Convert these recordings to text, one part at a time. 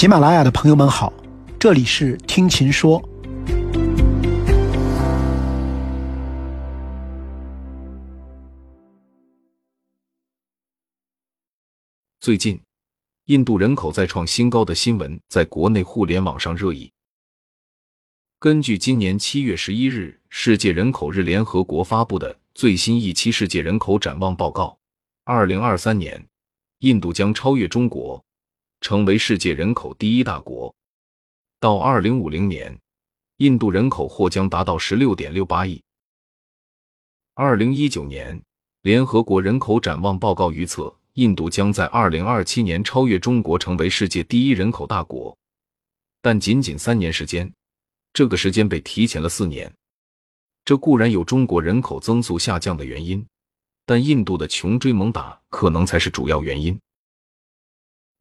喜马拉雅的朋友们好，这里是听琴说。最近，印度人口再创新高的新闻在国内互联网上热议。根据今年七月十一日世界人口日联合国发布的最新一期世界人口展望报告，二零二三年，印度将超越中国。成为世界人口第一大国，到二零五零年，印度人口或将达到十六点六八亿。二零一九年，联合国人口展望报告预测，印度将在二零二七年超越中国，成为世界第一人口大国。但仅仅三年时间，这个时间被提前了四年。这固然有中国人口增速下降的原因，但印度的穷追猛打可能才是主要原因。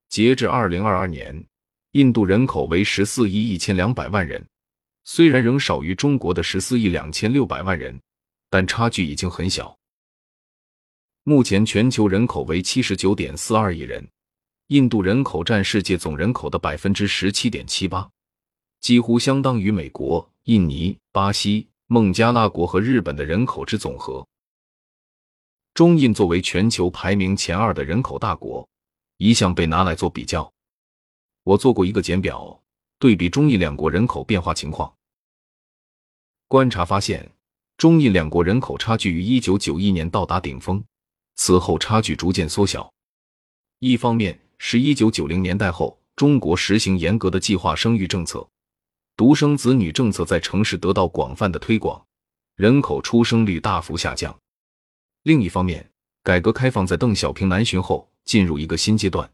截至二零二二年，印度人口为十四亿一千两百万人，虽然仍少于中国的十四亿两千六百万人，但差距已经很小。目前全球人口为七十九点四二亿人，印度人口占世界总人口的百分之十七点七八，几乎相当于美国、印尼、巴西、孟加拉国和日本的人口之总和。中印作为全球排名前二的人口大国。一向被拿来做比较。我做过一个简表，对比中印两国人口变化情况。观察发现，中印两国人口差距于一九九一年到达顶峰，此后差距逐渐缩小。一方面是一九九零年代后，中国实行严格的计划生育政策，独生子女政策在城市得到广泛的推广，人口出生率大幅下降。另一方面，改革开放在邓小平南巡后。进入一个新阶段，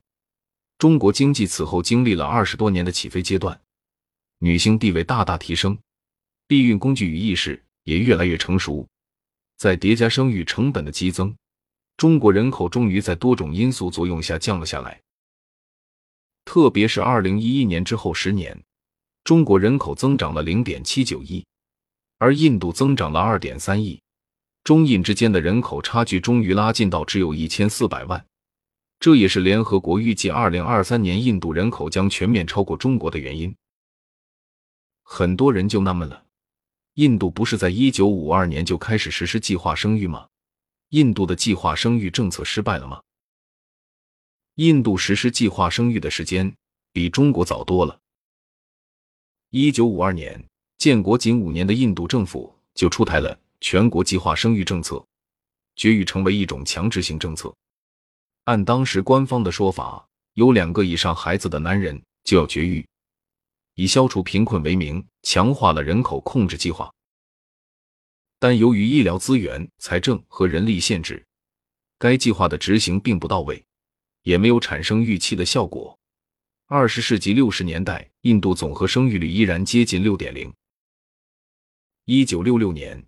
中国经济此后经历了二十多年的起飞阶段，女性地位大大提升，避孕工具与意识也越来越成熟，在叠加生育成本的激增，中国人口终于在多种因素作用下降了下来。特别是二零一一年之后十年，中国人口增长了零点七九亿，而印度增长了二点三亿，中印之间的人口差距终于拉近到只有一千四百万。这也是联合国预计二零二三年印度人口将全面超过中国的原因。很多人就纳闷了：印度不是在一九五二年就开始实施计划生育吗？印度的计划生育政策失败了吗？印度实施计划生育的时间比中国早多了。一九五二年，建国仅五年的印度政府就出台了全国计划生育政策，绝育成为一种强制性政策。按当时官方的说法，有两个以上孩子的男人就要绝育，以消除贫困为名，强化了人口控制计划。但由于医疗资源、财政和人力限制，该计划的执行并不到位，也没有产生预期的效果。二十世纪六十年代，印度总和生育率依然接近六点零。一九六六年，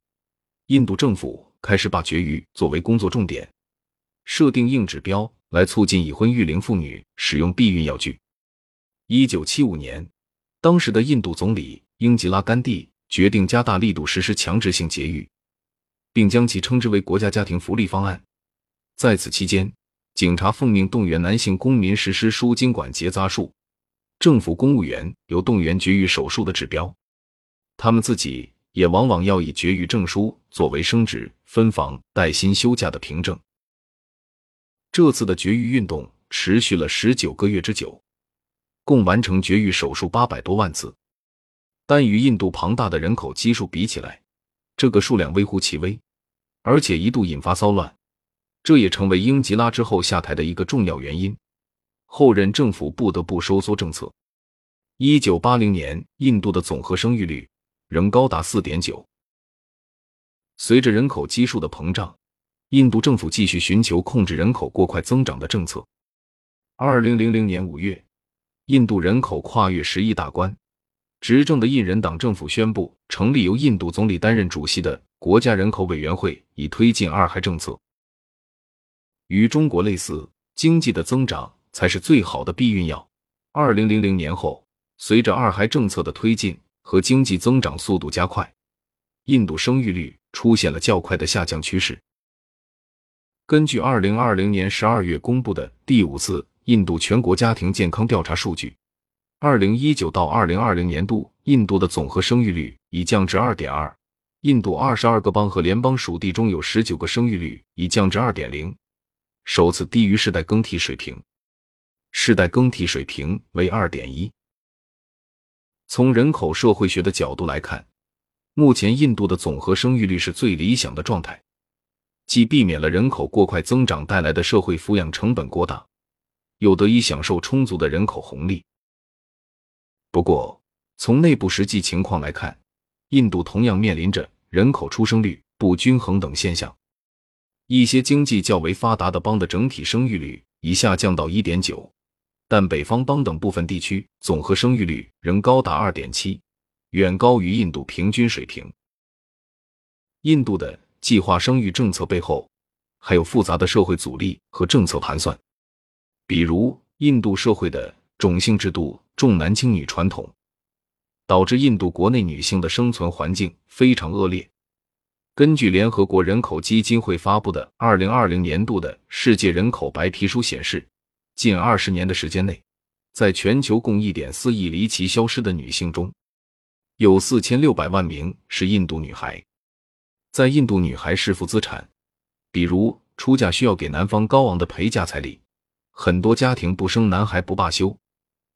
印度政府开始把绝育作为工作重点。设定硬指标来促进已婚育龄妇女使用避孕药具。一九七五年，当时的印度总理英吉拉甘地决定加大力度实施强制性节育，并将其称之为国家家庭福利方案。在此期间，警察奉命动员男性公民实施输精管结扎术，政府公务员有动员绝育手术的指标，他们自己也往往要以绝育证书作为升职、分房、带薪休假的凭证。这次的绝育运动持续了十九个月之久，共完成绝育手术八百多万次，但与印度庞大的人口基数比起来，这个数量微乎其微，而且一度引发骚乱，这也成为英吉拉之后下台的一个重要原因。后任政府不得不收缩政策。一九八零年，印度的总和生育率仍高达四点九。随着人口基数的膨胀。印度政府继续寻求控制人口过快增长的政策。二零零零年五月，印度人口跨越十亿大关，执政的印人党政府宣布成立由印度总理担任主席的国家人口委员会，以推进二孩政策。与中国类似，经济的增长才是最好的避孕药。二零零零年后，随着二孩政策的推进和经济增长速度加快，印度生育率出现了较快的下降趋势。根据二零二零年十二月公布的第五次印度全国家庭健康调查数据，二零一九到二零二零年度，印度的总和生育率已降至二点二。印度二十二个邦和联邦属地中有十九个生育率已降至二点零，首次低于世代更替水平。世代更替水平为二点一。从人口社会学的角度来看，目前印度的总和生育率是最理想的状态，既避免了人口过快增长带来的社会抚养成本过大，又得以享受充足的人口红利。不过，从内部实际情况来看，印度同样面临着人口出生率不均衡等现象。一些经济较为发达的邦的整体生育率已下降到一点九，但北方邦等部分地区总和生育率仍高达二点七，远高于印度平均水平。印度的计划生育政策背后还有复杂的社会阻力和政策盘算，比如印度社会的种姓制度。重男轻女传统导致印度国内女性的生存环境非常恶劣。根据联合国人口基金会发布的二零二零年度的世界人口白皮书显示，近二十年的时间内，在全球共一点四亿离奇消失的女性中，有四千六百万名是印度女孩。在印度，女孩是负资产，比如出嫁需要给男方高昂的陪嫁彩礼，很多家庭不生男孩不罢休。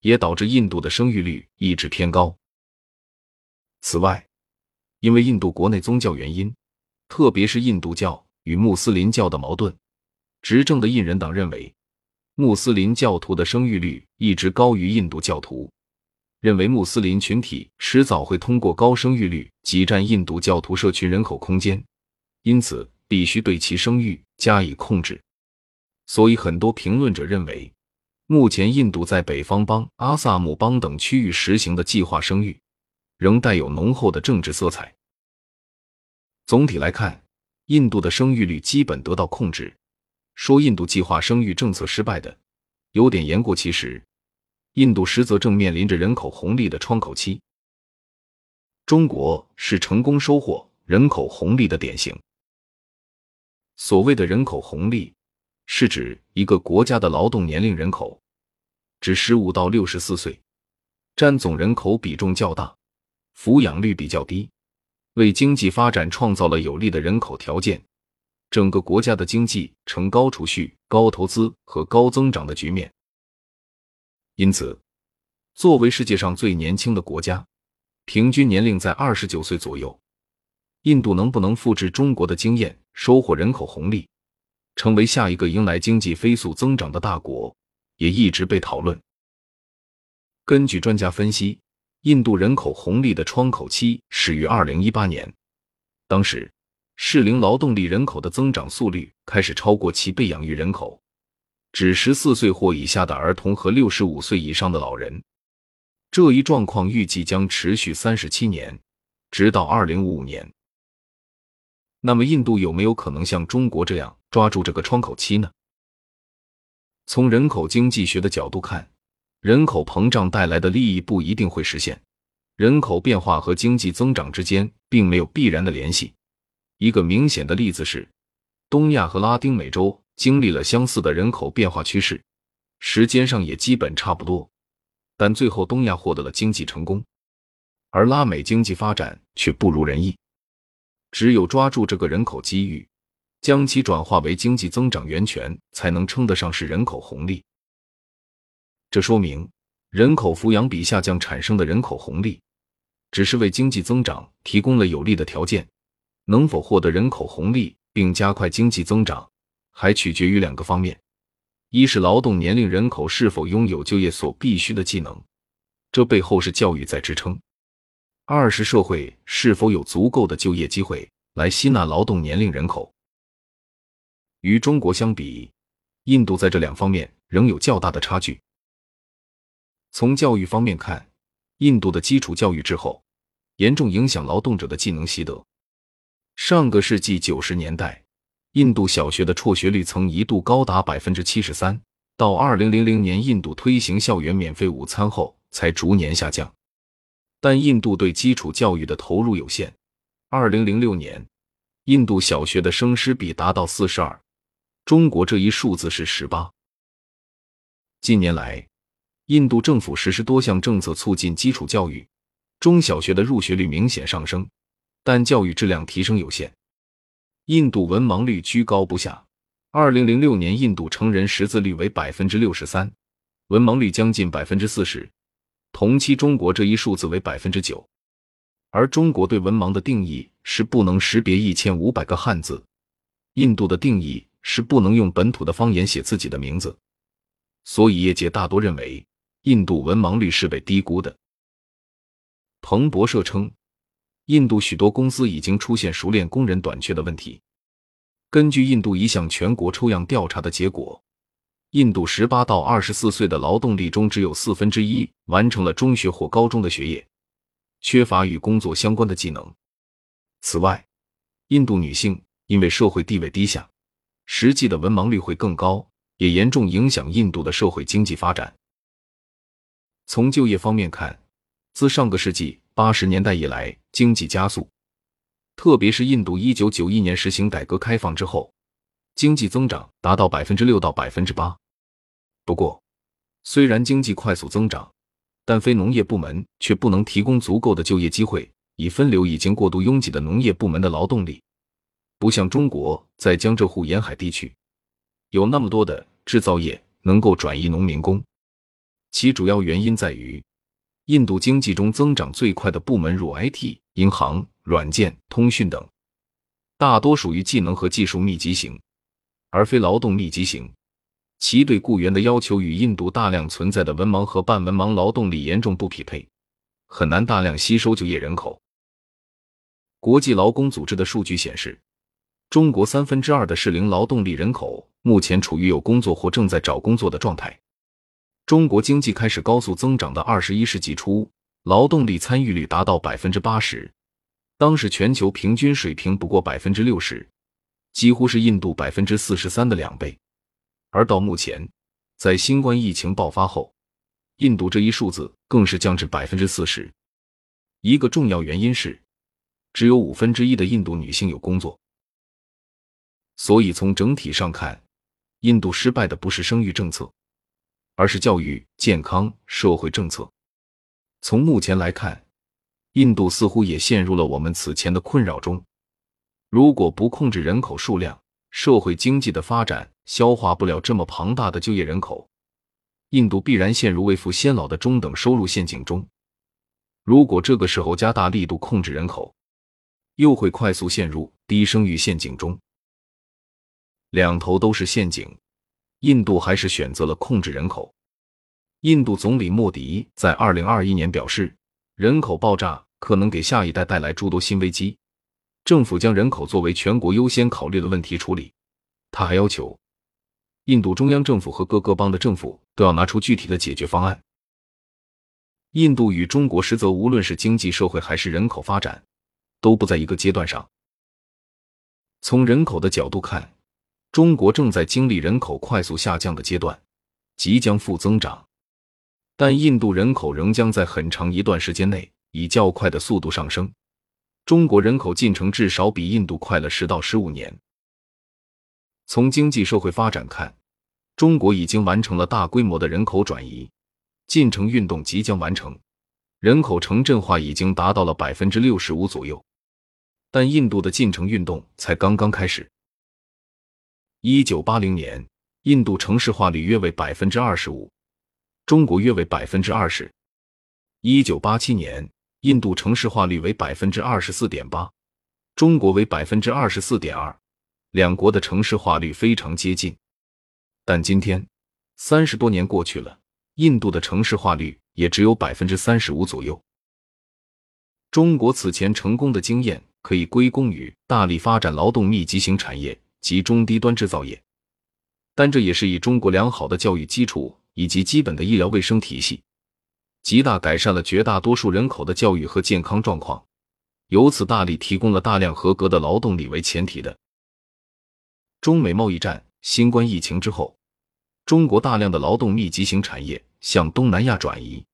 也导致印度的生育率一直偏高。此外，因为印度国内宗教原因，特别是印度教与穆斯林教的矛盾，执政的印人党认为穆斯林教徒的生育率一直高于印度教徒，认为穆斯林群体迟早会通过高生育率挤占印度教徒社群人口空间，因此必须对其生育加以控制。所以，很多评论者认为。目前，印度在北方邦、阿萨姆邦等区域实行的计划生育，仍带有浓厚的政治色彩。总体来看，印度的生育率基本得到控制。说印度计划生育政策失败的，有点言过其实。印度实则正面临着人口红利的窗口期。中国是成功收获人口红利的典型。所谓的人口红利，是指一个国家的劳动年龄人口。指十五到六十四岁，占总人口比重较大，抚养率比较低，为经济发展创造了有利的人口条件，整个国家的经济呈高储蓄、高投资和高增长的局面。因此，作为世界上最年轻的国家，平均年龄在二十九岁左右，印度能不能复制中国的经验，收获人口红利，成为下一个迎来经济飞速增长的大国？也一直被讨论。根据专家分析，印度人口红利的窗口期始于二零一八年，当时适龄劳动力人口的增长速率开始超过其被养育人口，指十四岁或以下的儿童和六十五岁以上的老人。这一状况预计将持续三十七年，直到二零五五年。那么，印度有没有可能像中国这样抓住这个窗口期呢？从人口经济学的角度看，人口膨胀带来的利益不一定会实现。人口变化和经济增长之间并没有必然的联系。一个明显的例子是，东亚和拉丁美洲经历了相似的人口变化趋势，时间上也基本差不多，但最后东亚获得了经济成功，而拉美经济发展却不如人意。只有抓住这个人口机遇。将其转化为经济增长源泉，才能称得上是人口红利。这说明人口抚养比下降产生的人口红利，只是为经济增长提供了有利的条件。能否获得人口红利并加快经济增长，还取决于两个方面：一是劳动年龄人口是否拥有就业所必须的技能，这背后是教育在支撑；二是社会是否有足够的就业机会来吸纳劳动年龄人口。与中国相比，印度在这两方面仍有较大的差距。从教育方面看，印度的基础教育滞后，严重影响劳动者的技能习得。上个世纪九十年代，印度小学的辍学率曾一度高达百分之七十三，到二零零零年印度推行校园免费午餐后，才逐年下降。但印度对基础教育的投入有限，二零零六年，印度小学的生师比达到四十二。中国这一数字是十八。近年来，印度政府实施多项政策促进基础教育，中小学的入学率明显上升，但教育质量提升有限。印度文盲率居高不下。二零零六年，印度成人识字率为百分之六十三，文盲率将近百分之四十。同期中国这一数字为百分之九。而中国对文盲的定义是不能识别一千五百个汉字，印度的定义是不能用本土的方言写自己的名字。所以业界大多认为。印度文盲率是被低估的。彭博社称，印度许多公司已经出现熟练工人短缺的问题。根据印度一项全国抽样调查的结果，印度十八到二十四岁的劳动力中，只有四分之一完成了中学或高中的学业，缺乏与工作相关的技能。此外，印度女性因为社会地位低下，实际的文盲率会更高，也严重影响印度的社会经济发展。从就业方面看，自上个世纪八十年代以来，经济加速，特别是印度一九九一年实行改革开放之后，经济增长达到百分之六到百分之八。不过，虽然经济快速增长，但非农业部门却不能提供足够的就业机会，以分流已经过度拥挤的农业部门的劳动力。不像中国在江浙沪沿海地区，有那么多的制造业能够转移农民工。其主要原因在于，印度经济中增长最快的部门如 IT、银行、软件、通讯等，大多属于技能和技术密集型，而非劳动密集型。其对雇员的要求与印度大量存在的文盲和半文盲劳动力严重不匹配，很难大量吸收就业人口。国际劳工组织的数据显示，中国三分之二的适龄劳动力人口目前处于有工作或正在找工作的状态。中国经济开始高速增长的二十一世纪初，劳动力参与率达到百分之八十，当时全球平均水平不过百分之六十，几乎是印度百分之四十三的两倍。而到目前，在新冠疫情爆发后，印度这一数字更是降至百分之四十。一个重要原因是，只有五分之一的印度女性有工作。所以从整体上看，印度失败的不是生育政策。而是教育、健康、社会政策。从目前来看，印度似乎也陷入了我们此前的困扰中。如果不控制人口数量，社会经济的发展消化不了这么庞大的就业人口，印度必然陷入未富先老的中等收入陷阱中。如果这个时候加大力度控制人口，又会快速陷入低生育陷阱中。两头都是陷阱。印度还是选择了控制人口。印度总理莫迪在二零二一年表示，人口爆炸可能给下一代带来诸多新危机，政府将人口作为全国优先考虑的问题处理。他还要求，印度中央政府和各个邦的政府都要拿出具体的解决方案。印度与中国实则无论是经济社会还是人口发展，都不在一个阶段上。从人口的角度看。中国正在经历人口快速下降的阶段，即将负增长，但印度人口仍将在很长一段时间内以较快的速度上升。中国人口进程至少比印度快了十到十五年。从经济社会发展看，中国已经完成了大规模的人口转移，进城运动即将完成，人口城镇化已经达到了百分之六十五左右，但印度的进城运动才刚刚开始。一九八零年，印度城市化率约为百分之二十五，中国约为百分之二十。一九八七年，印度城市化率为百分之二十四点八，中国为百分之二十四点二，两国的城市化率非常接近。但今天，三十多年过去了，印度的城市化率也只有百分之三十五左右。中国此前成功的经验可以归功于大力发展劳动密集型产业。及中低端制造业，但这也是以中国良好的教育基础以及基本的医疗卫生体系，极大改善了绝大多数人口的教育和健康状况，由此大力提供了大量合格的劳动力为前提的。中美贸易战、新冠疫情之后，中国大量的劳动密集型产业向东南亚转移，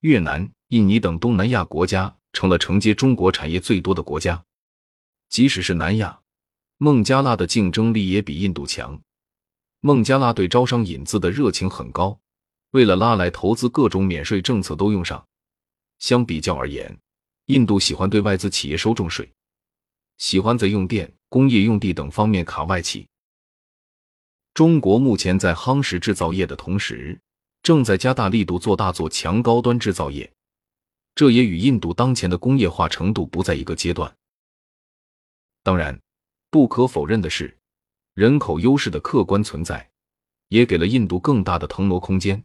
越南、印尼等东南亚国家成了承接中国产业最多的国家，即使是南亚。孟加拉的竞争力也比印度强。孟加拉对招商引资的热情很高，为了拉来投资，各种免税政策都用上。相比较而言，印度喜欢对外资企业收重税，喜欢在用电、工业用地等方面卡外企。中国目前在夯实制造业的同时，正在加大力度做大做强高端制造业，这也与印度当前的工业化程度不在一个阶段。当然，不可否认的是，人口优势的客观存在，也给了印度更大的腾挪空间。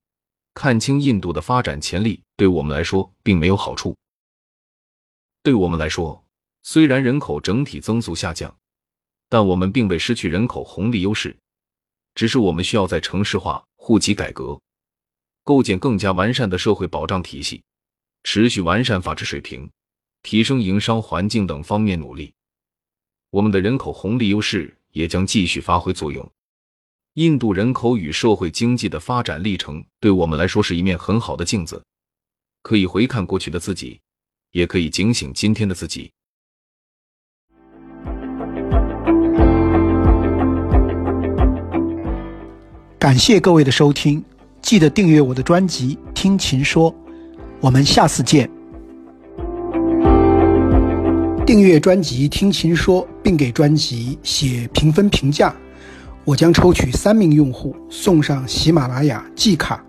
看清印度的发展潜力，对我们来说并没有好处。对我们来说，虽然人口整体增速下降，但我们并未失去人口红利优势。只是我们需要在城市化、户籍改革、构建更加完善的社会保障体系、持续完善法治水平、提升营商环境等方面努力。我们的人口红利优势也将继续发挥作用。印度人口与社会经济的发展历程，对我们来说是一面很好的镜子，可以回看过去的自己，也可以警醒今天的自己。感谢各位的收听，记得订阅我的专辑《听琴说》，我们下次见。订阅专辑《听琴说》，并给专辑写评分评价，我将抽取三名用户送上喜马拉雅季卡。